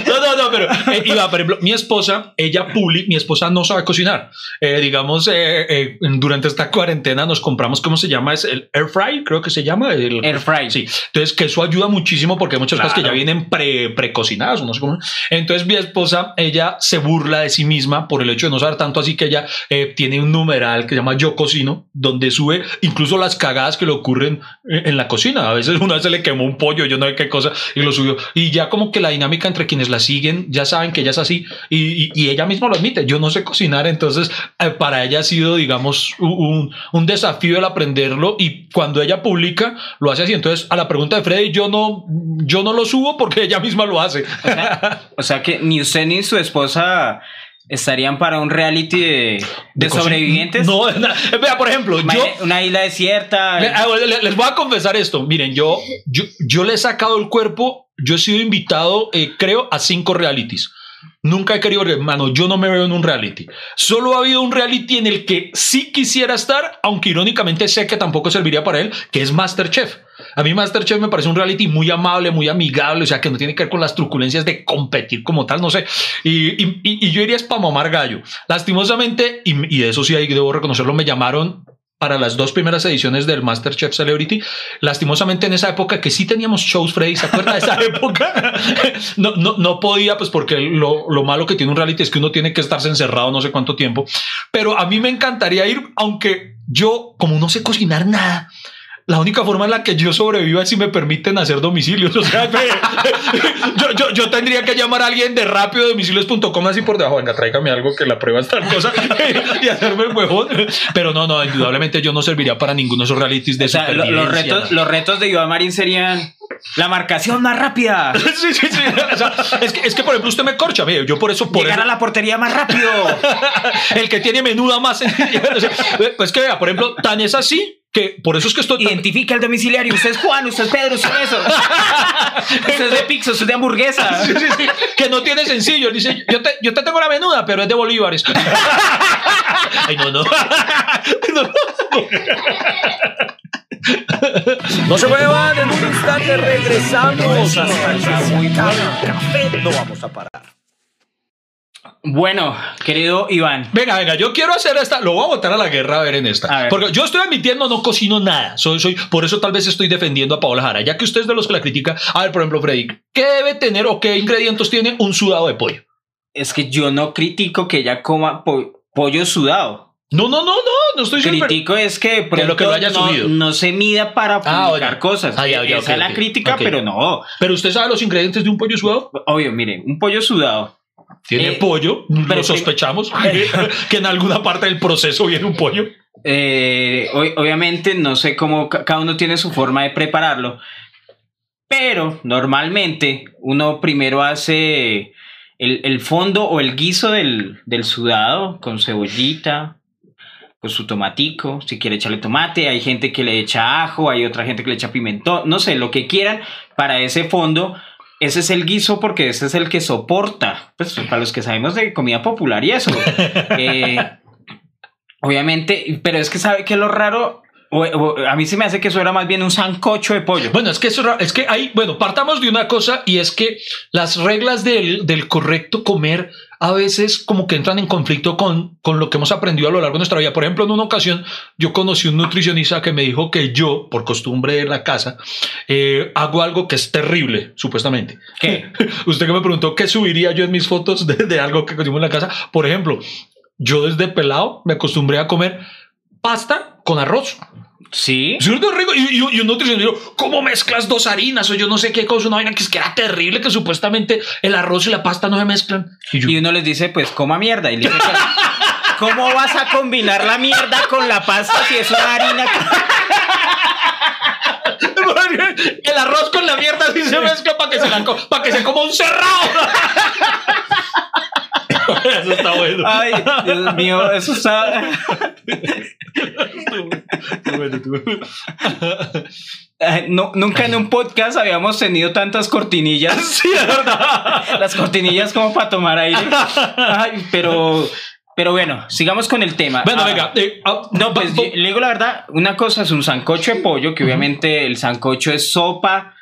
No, no, no, pero eh, iba, por ejemplo, mi esposa, ella publica, mi esposa no sabe cocinar. Eh, digamos, eh, durante esta cuarentena nos compramos, ¿cómo se llama? Es el air fry, creo que se llama. El, air fry. Sí. Entonces, que eso ayuda muchísimo porque hay muchas cosas que ya vienen pre, precocinadas, no sé cómo. Entonces, mi esposa, ella se burla de sí misma por el hecho de no saber tanto, así que ella tiene un numeral que se llama Yo Cocino, donde sube incluso las cagadas que le ocurren en la cocina. A veces una vez se le quemó un pollo, yo no sé qué cosa, y lo subió. Y ya como que la dinámica entre quienes la siguen ya saben que ella es así y, ella misma lo admite. Yo no sé cocinar, entonces eh, para ella ha sido, digamos, un, desafío el aprenderlo y cuando ella publica lo hace así. Entonces a la pregunta de Freddy, yo no, yo no lo subo porque ella misma lo hace. O sea, que ni usted ni su esposa estarían para un reality de, sobrevivientes. No, vea, por ejemplo, yo, una isla desierta. Ah, les, voy a confesar esto. Miren, yo, yo, yo le he sacado el cuerpo yo he sido invitado, eh, creo, a cinco realities. Nunca he querido, hermano, yo no me veo en un reality. Solo ha habido un reality en el que sí quisiera estar, aunque irónicamente sé que tampoco serviría para él, que es Masterchef. A mí Masterchef me parece un reality muy amable, muy amigable, o sea, que no tiene que ver con las truculencias de competir como tal, no sé. Y, y, yo iría es para mamar gallo. Lastimosamente, y, y eso sí, ahí debo reconocerlo, me llamaron para las dos primeras ediciones del MasterChef Celebrity. Lastimosamente en esa época que sí teníamos shows, Freddy, ¿se acuerda de esa época? no, no, no podía, pues porque lo, lo, malo que tiene un reality es que uno tiene que estarse encerrado no sé cuánto tiempo. Pero a mí me encantaría ir, aunque yo, como no sé cocinar nada, la única forma en la que yo sobrevivo es si me permiten hacer domicilios. O sea, yo, yo, yo, tendría que llamar a alguien de rápido domicilios.com así por debajo. Venga, tráigame algo que la prueba es tal cosa y hacerme el huevón. Pero no, no, indudablemente yo no serviría para ninguno de esos realities de o sea, los retos, los retos de Iván Marín serían la marcación más rápida. sí, sí, sí. es, que, es, que, por ejemplo, usted me corcha, yo por eso. Por Llegar a la portería más rápido. el que tiene menuda más. pues que vea, por ejemplo, tan es así que por eso es que estoy. Identifica el domiciliario. Usted es Juan, usted es Pedro, usted es eso. usted es de pizza, usted es de hamburguesa. Sí, sí, sí. Que no tiene sencillo. Dice, yo te, yo te tengo la menuda, pero es de bolívares. Ay, no, no. no. No se muevan, en un instante regresamos hasta el café. No vamos a parar. Bueno, querido Iván. Venga, venga, yo quiero hacer esta, lo voy a botar a la guerra a ver en esta. Porque yo estoy admitiendo no cocino nada. Soy, soy, por eso tal vez estoy defendiendo a Paola Jara, ya que usted es de los que la critica. A ver, por ejemplo, Freddy, ¿qué debe tener o qué ingredientes tiene un sudado de pollo? Es que yo no critico que ella coma pollo sudado. No, no, no, no, no estoy Critico es que, por lo que lo haya no, no, se mida para ah, publicar cosas. Ah, Esa es la crítica, pero no. Pero usted sabe los ingredientes de un pollo sudado. Obvio, mire, un pollo sudado tiene eh, pollo, lo sospechamos, que en alguna parte del proceso viene un pollo. Eh, obviamente no sé cómo cada uno tiene su forma de prepararlo, pero normalmente uno primero hace el, fondo o el guiso del, del, sudado con cebollita, con su tomatico, si quiere echarle tomate, hay gente que le echa ajo, hay otra gente que le echa pimentón, no sé, lo que quieran para ese fondo ese es el guiso porque ese es el que soporta, pues para los que sabemos de comida popular y eso. Eh, Obviamente, pero es que sabe que lo raro, o- o- a mí se me hace que eso era más bien un sancocho de pollo. Bueno, es que eso es que hay, bueno, partamos de una cosa y es que las reglas del, del correcto comer a veces como que entran en conflicto con, con lo que hemos aprendido a lo largo de nuestra vida. Por ejemplo, en una ocasión yo conocí un nutricionista que me dijo que yo, por costumbre de la casa, eh, hago algo que es terrible, supuestamente. ¿Qué? Usted que me preguntó qué subiría yo en mis fotos de, de algo que consumimos en la casa. Por ejemplo, yo desde pelado me acostumbré a comer pasta con arroz. Sí. Es rico. Y, y- y un nutricionista dijo, ¿cómo mezclas dos harinas? O yo no sé qué cosa, una vaina que es que era terrible, que supuestamente el arroz y la pasta no se mezclan. Y yo, Y uno les dice, pues coma mierda. Y le dice, ¿cómo vas a combinar la mierda con la pasta si es una harina? el arroz con la mierda sí se mezcla para que se la para que se coma un cerrado. Eso está bueno. Ay, Dios mío, eso está... Ay, no, nunca en un podcast habíamos tenido tantas cortinillas. Sí, es verdad. Las cortinillas como para tomar aire. Ay, pero, pero bueno, sigamos con el tema. Bueno, Ah, venga. eh, ah, No, pues yo- le digo la verdad, una cosa es un sancocho de pollo, que obviamente el sancocho es sopa,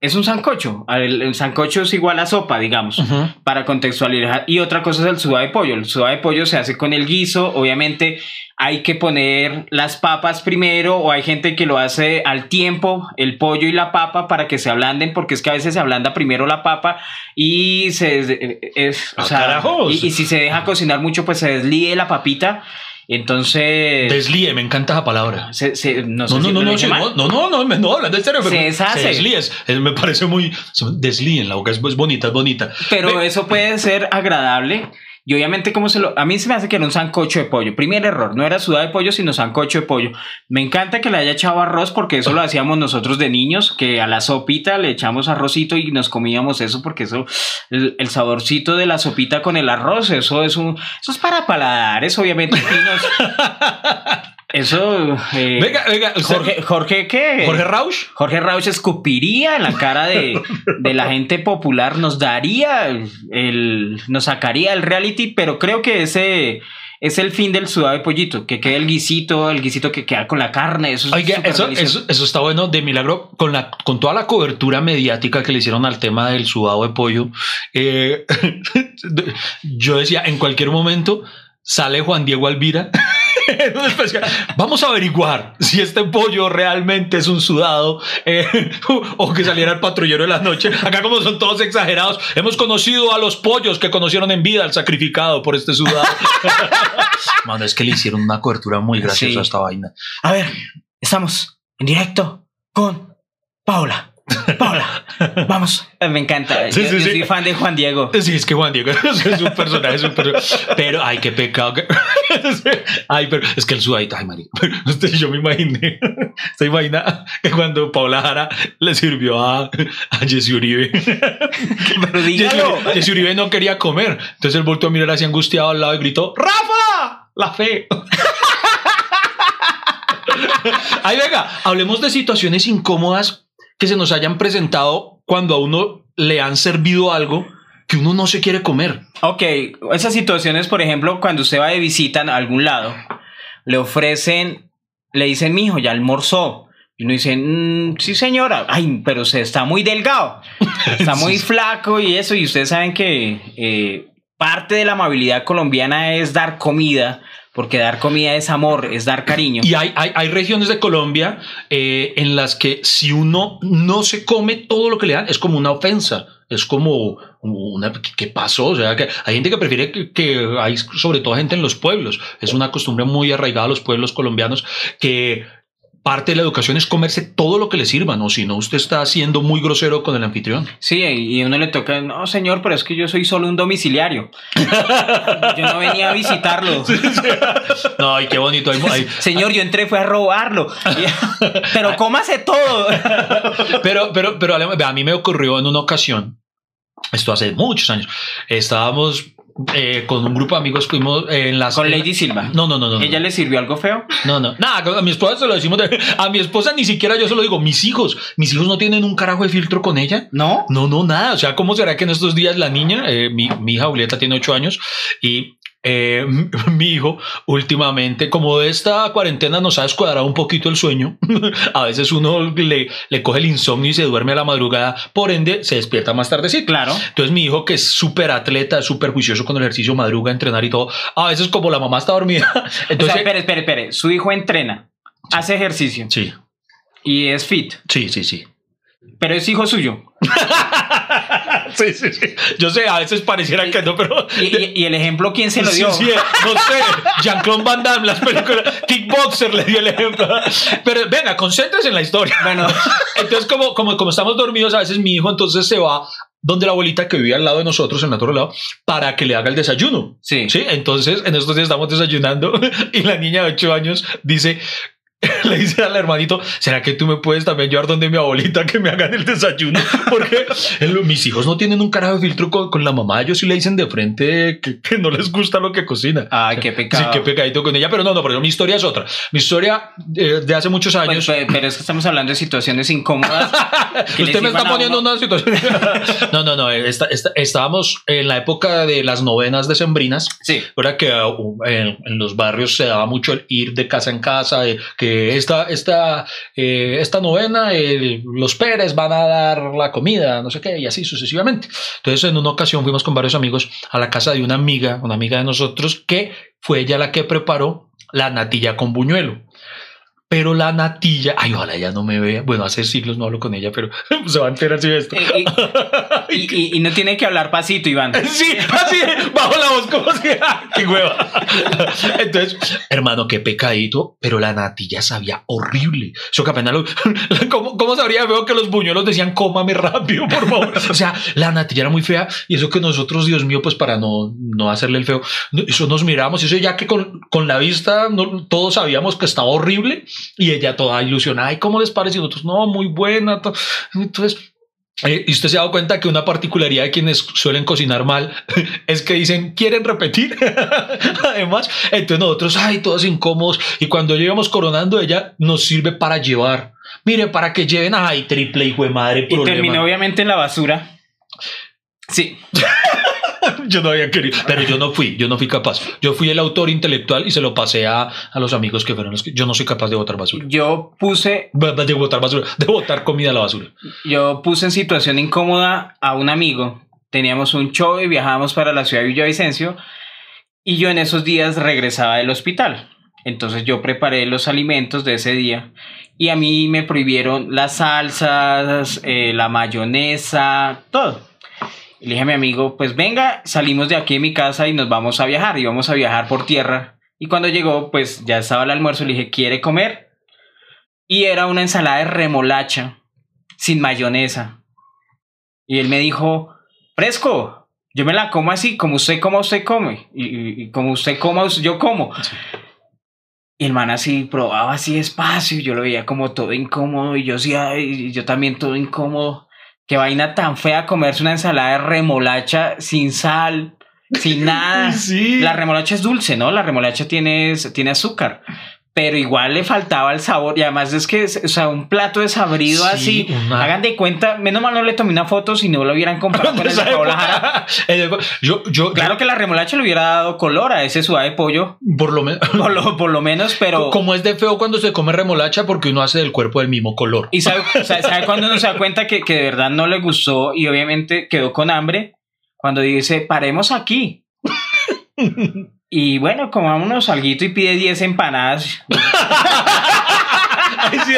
es un sancocho, el, el sancocho es igual a sopa, digamos, para contextualizar, y otra cosa es el sudado de pollo, el sudado de pollo se hace con el guiso, obviamente hay que poner las papas primero, o hay gente que lo hace al tiempo, el pollo y la papa, para que se ablanden, porque es que a veces se ablanda primero la papa y se... des- es, o Ah, sea, y, y si se deja cocinar mucho, pues se deslíe la papita. Entonces. Deslíe, me encanta esa palabra. se- se- no, sé No, no, si no, no, no, no, no, no, me- no, hablando en serio. Se pero- deshace. Se deslíe, es- me parece muy. Deslíe en la boca, es, es bonita, es bonita. Pero eso puede ser agradable. Y obviamente, como se lo. A mí se me hace que era un sancocho de pollo. Primer error, no era sudado de pollo, sino sancocho de pollo. Me encanta que le haya echado arroz porque eso lo hacíamos nosotros de niños, que a la sopita le echamos arrocito y nos comíamos eso porque eso, el, saborcito de la sopita con el arroz, eso es un. Eso es para paladares, obviamente. Eso. eh, Venga, venga, usted- Jorge, Jorge, ¿qué? Jorge Rausch. Jorge Rauch escupiría en la cara de, de la gente popular, nos daría el, nos sacaría el reality, pero creo que ese es el fin del sudado de pollito, que quede el guisito, el guisito que queda con la carne, eso es Oiga, eso está bueno de milagro con la con toda la cobertura mediática que le hicieron al tema del sudado de pollo. eh, yo decía, en cualquier momento sale Juan Diego Alvira. Vamos a averiguar si este pollo realmente es un sudado eh, o que saliera el patrullero de la noche. Acá como son todos exagerados, hemos conocido a los pollos que conocieron en vida al sacrificado por este sudado. Mano, es que le hicieron una cobertura muy graciosa Sí. a esta vaina. A ver, estamos en directo con Paula. Paula, vamos. Me encanta. Sí, yo, sí, yo sí. soy fan de Juan Diego. Sí, es que Juan Diego es un personaje, es un personaje. Pero, ay, qué pecado. Ay, pero es que el sudadito, ay. Usted, yo me imaginé, se imagina que cuando Paula Jara le sirvió a, a Jesse Uribe. Pero dígalo. Jesse Uribe no quería comer. Entonces él volvió a mirar así angustiado al lado y gritó, ¡Rafa! La fe. Ay, venga, hablemos de situaciones incómodas que se nos hayan presentado cuando a uno le han servido algo que uno no se quiere comer. Ok, esas situaciones, por ejemplo, cuando usted va de visita a algún lado, le ofrecen, le dicen, mijo, ya almorzó. Y uno dice, "Mm, sí señora, ay, pero se está muy delgado, está muy flaco y eso, y ustedes saben que eh, parte de la amabilidad colombiana es dar comida, porque dar comida es amor, es dar cariño. Y hay, hay, hay regiones de Colombia eh, en las que si uno no se come todo lo que le dan, es como una ofensa. Es como una. ¿Qué pasó? O sea, que hay gente que prefiere que, que hay, sobre todo gente en los pueblos. Es una costumbre muy arraigada a los pueblos colombianos que parte de la educación es comerse todo lo que le sirvan, o si no, usted está siendo muy grosero con el anfitrión. Sí, y uno le toca, no señor, pero es que yo soy solo un domiciliario. yo no venía a visitarlo. No, ay, qué bonito. Hay- hay- Señor, yo entré, fue a robarlo. Pero cómase todo. Pero, pero, pero a mí me ocurrió en una ocasión, esto hace muchos años, estábamos eh, con un grupo de amigos, fuimos en las... Con Lady Silva. No, no, no, no. ¿Ella le sirvió algo feo? No, no. Nada, a mi esposa se lo decimos. de- a mi esposa ni siquiera yo se lo digo. Mis hijos, mis hijos no tienen un carajo de filtro con ella. ¿No? No, no, nada. O sea, ¿cómo será que en estos días la niña, eh, mi, mi hija Julieta tiene ocho años y eh, mi hijo últimamente, como de esta cuarentena nos ha descuadrado un poquito el sueño, a veces uno le, le coge el insomnio y se duerme a la madrugada, por ende se despierta más tarde, sí. Claro. Entonces mi hijo que es súper atleta, súper juicioso con el ejercicio, madruga, entrenar y todo, a veces como la mamá está dormida, O entonces... sea, espere, espere, espere. Su hijo entrena, hace ejercicio sí, y es fit, sí, sí, sí. pero es hijo suyo. Sí, sí, sí. Yo sé, a veces pareciera que no, pero... Y, y- y el ejemplo, ¿quién se lo dio? Sí, sí, no sé, Jean-Claude Van Damme, las películas, Kickboxer le dio el ejemplo. Pero venga, concéntrese en la historia. Bueno, Entonces, como, como, como estamos dormidos, a veces mi hijo entonces se va donde la abuelita que vive al lado de nosotros, en el otro lado, para que le haga el desayuno. sí. Sí, entonces en estos días estamos desayunando y la niña de 8 años dice, le dice al hermanito, ¿será que tú me puedes también llevar donde mi abuelita que me hagan el desayuno? Porque mis hijos no tienen un carajo de filtro con, con la mamá, ellos sí le dicen de frente que, que no les gusta lo que cocina. Ay, qué Sí, pecado. qué pecadito con ella, pero no, no, pero mi historia es otra. Mi historia eh, de hace muchos años. pe- pero es que estamos hablando de situaciones incómodas. Usted me está poniendo uno. una situación. no, no, no. esta- esta- estábamos en la época de las novenas decembrinas. Sí. Ahora que uh, en, en los barrios se daba mucho el ir de casa en casa, de que esta, esta, eh, esta novena, los Pérez van a dar la comida, no sé qué, y así sucesivamente. Entonces, en una ocasión fuimos con varios amigos a la casa de una amiga, una amiga de nosotros, que fue ella la que preparó la natilla con buñuelo. Pero la natilla, ay, ojalá ella no me vea. Bueno, hace siglos no hablo con ella, pero se va a enterar si esto. Eh, Y, y- y- y no tiene que hablar pasito, Iván. Sí, así, bajo la voz, como si, ¡ah, qué hueva. Entonces, hermano, qué pecadito, pero la natilla sabía horrible. Eso que apenas lo, ¿cómo, ¿Cómo sabría veo que los buñuelos decían, cómame rápido, por favor? O sea, la natilla era muy fea y eso que nosotros, Dios mío, pues para no, no hacerle el feo, eso nos miramos, eso ya que con, con la vista no- todos sabíamos que estaba horrible y ella toda ilusionada, ¿y cómo les parece? Y nosotros, no, muy buena. to- Entonces, eh, y usted se ha dado cuenta que una particularidad de quienes suelen cocinar mal es que dicen, ¿quieren repetir? Además, entonces nosotros, ay, todos incómodos. Y cuando llegamos coronando, ella nos sirve para llevar. Mire, para que lleven, ay, triple hijo de madre, Y terminó obviamente en la basura. Sí. Yo no había querido, pero yo no fui, yo no fui capaz. Yo fui el autor intelectual y se lo pasé a, a los amigos que fueron los que yo no soy capaz de botar basura. Yo puse, De botar basura, de botar comida a la basura. yo puse en situación incómoda a un amigo. Teníamos un show y viajábamos para la ciudad de Villavicencio. Y yo en esos días regresaba del hospital. Entonces yo preparé los alimentos de ese día. Y a mí me prohibieron las salsas, eh, la mayonesa, todo. Y le dije a mi amigo, pues venga, salimos de aquí de mi casa y nos vamos a viajar. Y vamos a viajar por tierra. Y cuando llegó, pues ya estaba el almuerzo. Le dije, ¿quiere comer? Y era una ensalada de remolacha, sin mayonesa. Y él me dijo, fresco, yo me la como así, como usted coma, usted come. Y, y- y como usted coma, yo como. Y el man así probaba así despacio, yo lo veía como todo incómodo y yo y yo también todo incómodo. Qué vaina tan fea comerse una ensalada de remolacha sin sal, sin nada. Sí. La remolacha es dulce, ¿no? La remolacha tiene, tiene azúcar. Pero igual le faltaba el sabor. Y además es que, o sea, un plato desabrido Sí, así. una- Hagan de cuenta, menos mal no le tomé una foto si no lo hubieran comprado con el de Paola Jara. yo, yo, Claro que la remolacha le hubiera dado color a ese sudado de pollo, por lo menos. por lo, por lo menos, pero... Como es de feo cuando se come remolacha porque uno hace del cuerpo del mismo color. ¿Y sabe, sabe, sabe cuando uno se da cuenta que, que de verdad no le gustó y obviamente quedó con hambre? Cuando dice, paremos aquí. Y bueno, comámonos alguito y pide 10 empanadas. Ay, sí,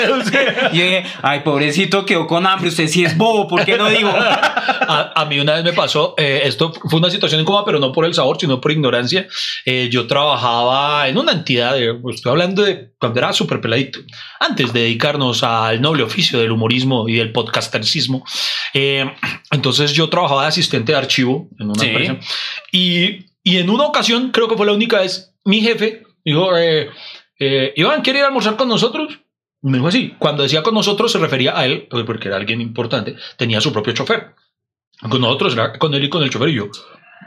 Y dije, ay, pobrecito, quedó con hambre. Usted sí es bobo, ¿por qué no digo? a, a mí una vez me pasó, eh, esto fue una situación incómoda, pero no por el sabor, sino por ignorancia. Eh, yo trabajaba en una entidad, pues, estoy hablando de cuando era súper peladito, antes de dedicarnos al noble oficio del humorismo y del podcastercismo. Eh, entonces yo trabajaba de asistente de archivo en una Sí. empresa y, y en una ocasión, creo que fue la única vez, mi jefe dijo, eh, eh, Iván, ¿quiere ir a almorzar con nosotros? Me dijo así. Cuando decía con nosotros se refería a él, pues, porque era alguien importante, tenía su propio chofer. Con nosotros era con él y con el chofer y yo.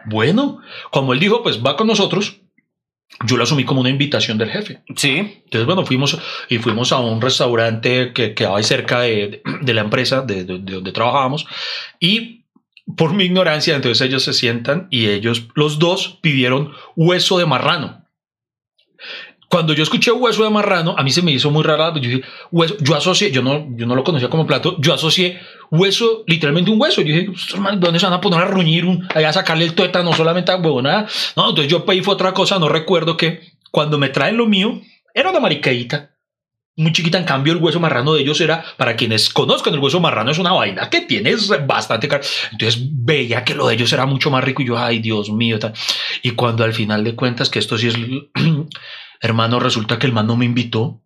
Bueno, como él dijo, pues va con nosotros, yo lo asumí como una invitación del jefe. Sí. Entonces, bueno, fuimos y fuimos a un restaurante que quedaba ahí cerca de, de la empresa de, de- de donde trabajábamos y por mi ignorancia, entonces ellos se sientan y ellos, los dos, pidieron hueso de marrano. Cuando yo escuché hueso de marrano, a mí se me hizo muy raro. Yo yo asocié, yo no, yo no lo conocía como plato, yo asocié hueso, literalmente un hueso. Yo dije, manes, ¿dónde se van a poner a ruñir un, a sacarle el tuétano solamente a huevonada? No, entonces yo pedí fue otra cosa, no recuerdo que cuando me traen lo mío, era una maricaíta muy chiquita. En cambio, el hueso marrano de ellos era, para quienes conozcan, el hueso marrano es una vaina que tienes bastante caro. Entonces veía que lo de ellos era mucho más rico y yo, ay, Dios mío. Tal. Y cuando al final de cuentas, que esto sí es, hermano, resulta que el man no me invitó,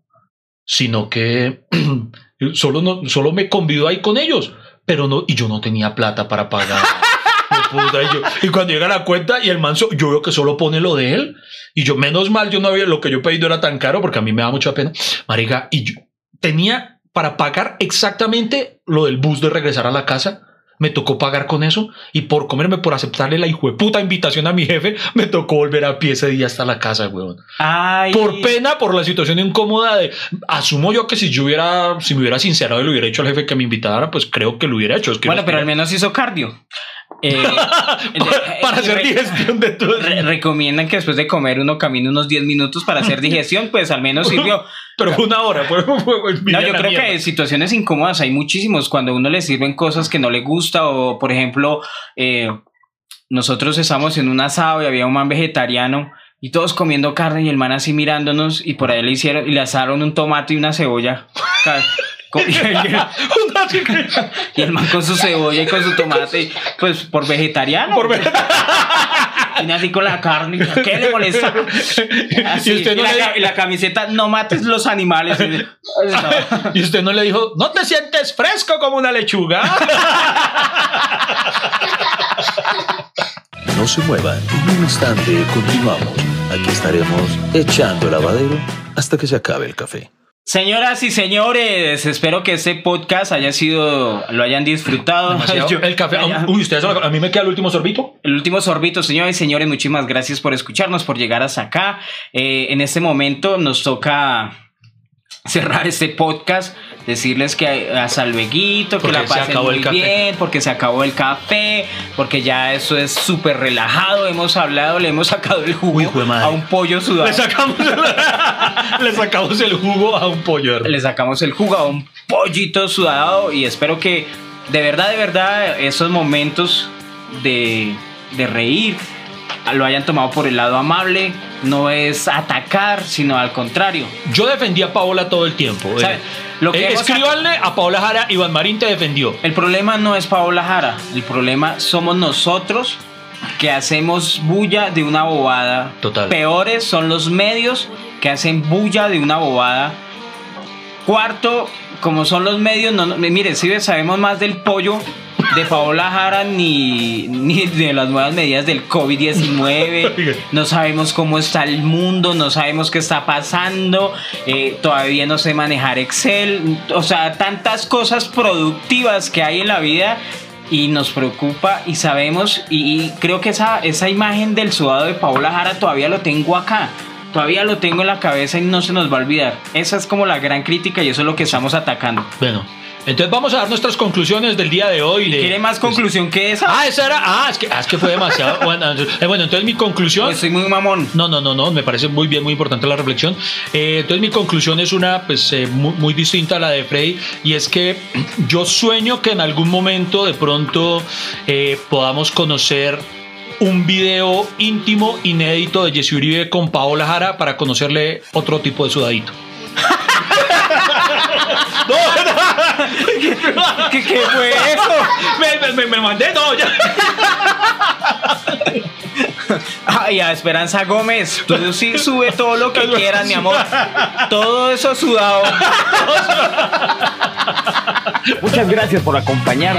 sino que solo, no, solo me convidó ahí con ellos, pero no, y yo no tenía plata para pagar. Puta, y, yo, y, cuando llega la cuenta y el manso, yo veo que solo pone lo de él. Y yo, menos mal, yo no había, lo que yo pedí no era tan caro porque a mí me da mucha pena. Marica, y yo tenía para pagar exactamente lo del bus de regresar a la casa. Me tocó pagar con eso y por comerme, por aceptarle la hijo de puta invitación a mi jefe, me tocó volver a pie ese día hasta la casa, weón. Ay. Por pena, por la situación incómoda de, asumo yo que si yo hubiera, si me hubiera sincerado y le hubiera dicho al jefe que me invitara, pues creo que lo hubiera hecho. Es que bueno, pero al menos hizo cardio. Eh, para, para hacer digestión de todo. Re recomiendan que después de comer uno camine unos 10 minutos para hacer digestión, pues al menos sirvió. Pero una hora. Fue, fue no, yo creo mierda. que situaciones incómodas hay muchísimos. Cuando a uno le sirven cosas que no le gusta o, por ejemplo, eh, nosotros estamos en un asado y había un man vegetariano y todos comiendo carne y el man así mirándonos y por ahí le hicieron y le asaron un tomate y una cebolla. y el man con su cebolla y con su tomate, pues por vegetariano. Por vegetariano. Viene así con la carne. ¿Qué le molesta? Así, Y usted no y, la, le- ca- y la camiseta, no mates los animales. Y usted no le dijo, no te sientes fresco como una lechuga. No se muevan, en un instante continuamos. Aquí estaremos echando lavadero hasta que se acabe el café. Señoras y señores, espero que este podcast haya sido, lo hayan disfrutado. Yo- el café. Uy, ustedes, a mí me queda el último sorbito. El último sorbito, señores y señores, muchísimas gracias por escucharnos, por llegar hasta acá. Eh, en este momento nos toca cerrar este podcast, decirles que hasta luego, que Porque la se pasen acabó el muy café. bien, porque se acabó el café, porque ya eso es súper relajado, hemos hablado, le hemos sacado el jugo Uy, a un pollo sudado. Le sacamos, le sacamos el jugo a un pollo. hermano. le sacamos el jugo a un pollito sudado y espero que de verdad, de verdad, esos momentos de, de reír lo hayan tomado por el lado amable. No es atacar, sino al contrario. Yo defendí a Paola todo el tiempo. ¿Sabe? Eh, Lo que eh, escríbanle a Paola Jara, Iván Marín te defendió. El problema no es Paola Jara, el problema somos nosotros que hacemos bulla de una bobada. Total. Peores son los medios que hacen bulla de una bobada. Cuarto, como son los medios, no, no- mire, si sabemos más del pollo de Paola Jara ni, ni de las nuevas medidas del COVID-19. No sabemos cómo está el mundo, no sabemos qué está pasando. eh, todavía no sé manejar Excel. O sea, tantas cosas productivas que hay en la vida y nos preocupa y sabemos y, y creo que esa, esa imagen del sudado de Paola Jara todavía lo tengo acá. Todavía lo tengo en la cabeza y no se nos va a olvidar. Esa es como la gran crítica y eso es lo que estamos atacando. Bueno, entonces vamos a dar nuestras conclusiones del día de hoy. de- ¿Quiere más conclusión que esa? Ah, esa era. Ah, es que, ah, es que fue demasiado. bueno, eh, bueno, entonces mi conclusión. Pues soy muy mamón. No, no, no, no, me parece muy bien, muy importante la reflexión. Eh, entonces mi conclusión es una pues eh, muy, muy distinta a la de Freddy y es que yo sueño que en algún momento de pronto podamos conocer un video íntimo, inédito de Jesse Uribe con Paola Jara para conocerle otro tipo de sudadito. ¿Qué, fue eso? Me, me- me mandé, no, ya. Ay, a Esperanza Gómez, tú sí sube todo lo que quieras, mi amor. Todo eso sudado. Muchas gracias por acompañarnos.